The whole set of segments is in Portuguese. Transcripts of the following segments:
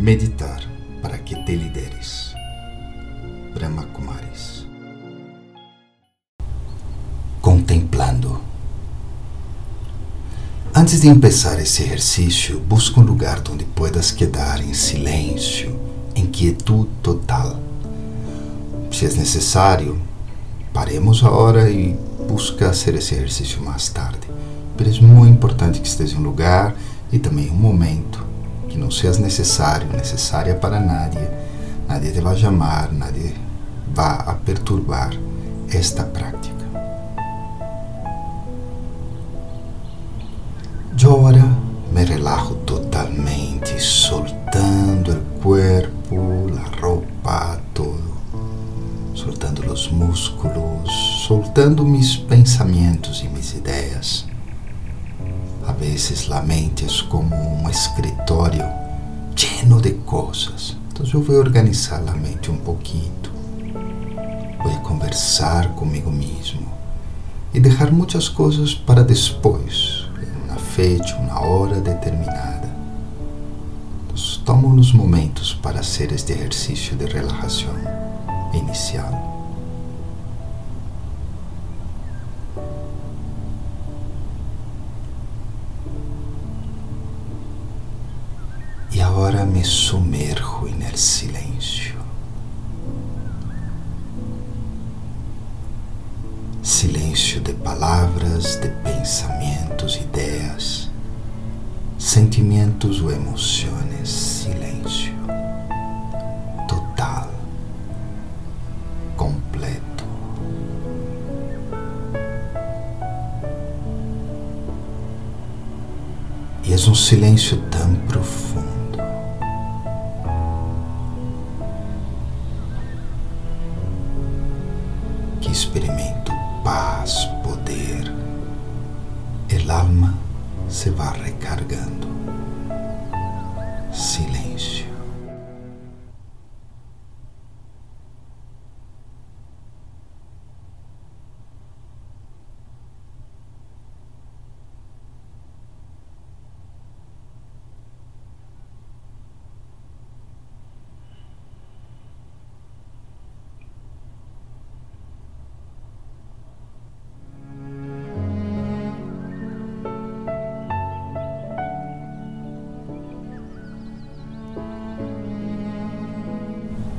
Meditar para que te lideres. Brahma Kumaris. Contemplando. Antes de começar esse exercício, busca um lugar onde puedas quedar em silêncio, em quietude total. Se é necessário, paremos a hora e busca fazer esse exercício mais tarde. Mas é muito importante que esteja em um lugar e também um momento que não seas necessário, necessária para nadie, nadie te vai chamar, nadie vai a perturbar esta prática. Agora me relajo totalmente, soltando o corpo, a roupa, todo, soltando os músculos, soltando mis pensamentos e mis ideias a vezes la mente é como um escritório lleno de coisas. Então eu vou organizar a mente um pouquinho. Vou conversar comigo mesmo e deixar muitas coisas para depois, em uma fecha, uma hora determinada. Então, tomo os momentos para fazer este exercício de relaxação inicial. Me sumerjo no silêncio. Silêncio de palavras, de pensamentos, ideias, sentimentos ou emoções. Silêncio total, completo. E é um silêncio tão profundo experimento paz, poder. El alma se va recargando. Silêncio.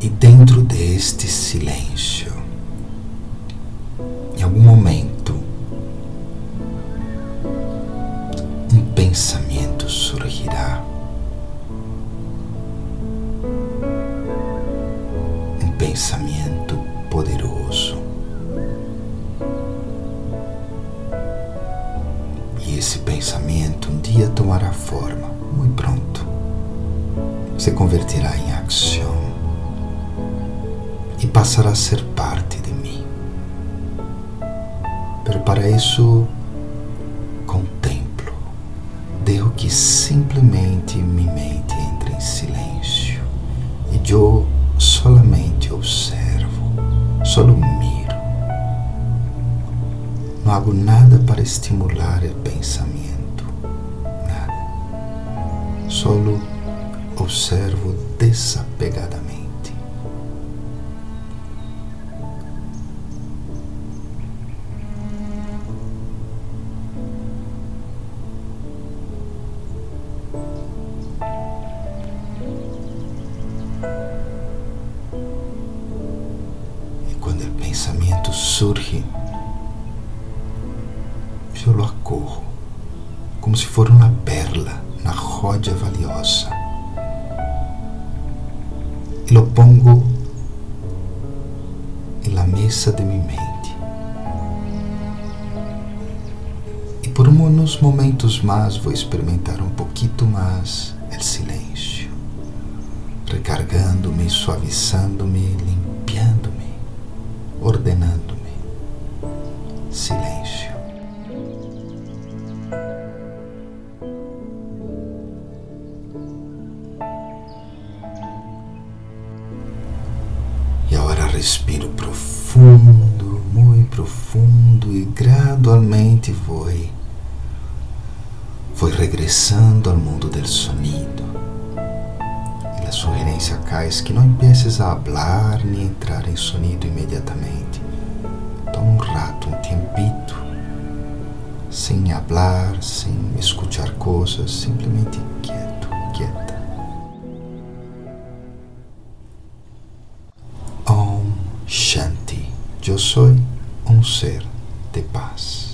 E dentro deste silêncio, em algum momento, um pensamento surgirá. Um pensamento poderoso. E esse pensamento um dia tomará forma, muito pronto. Se converterá em passará a ser parte de mim. Pero para isso, contemplo, dejo que simplesmente minha mente entre em silêncio e eu solamente observo, solo miro. Não hago nada para estimular o pensamento, nada. Solo observo desapegadamente. Surge, eu lo acorro, como se for uma perla na roda valiosa. E lo pongo na mesa de minha mente. E por uns momentos mais vou experimentar um pouquinho mais o silêncio, recargando-me, suavizando-me, limpiando-me ordenando-me silêncio. E agora respiro profundo, muito profundo e gradualmente vou vou regressando ao mundo del sonido. E a sugerência acá é que não empieces a hablar nem entrar em sonido imediatamente. Um rato, um tempito, sem hablar, sem escuchar coisas, simplesmente quieto, quieta. Om Shanti. Eu sou um ser de paz.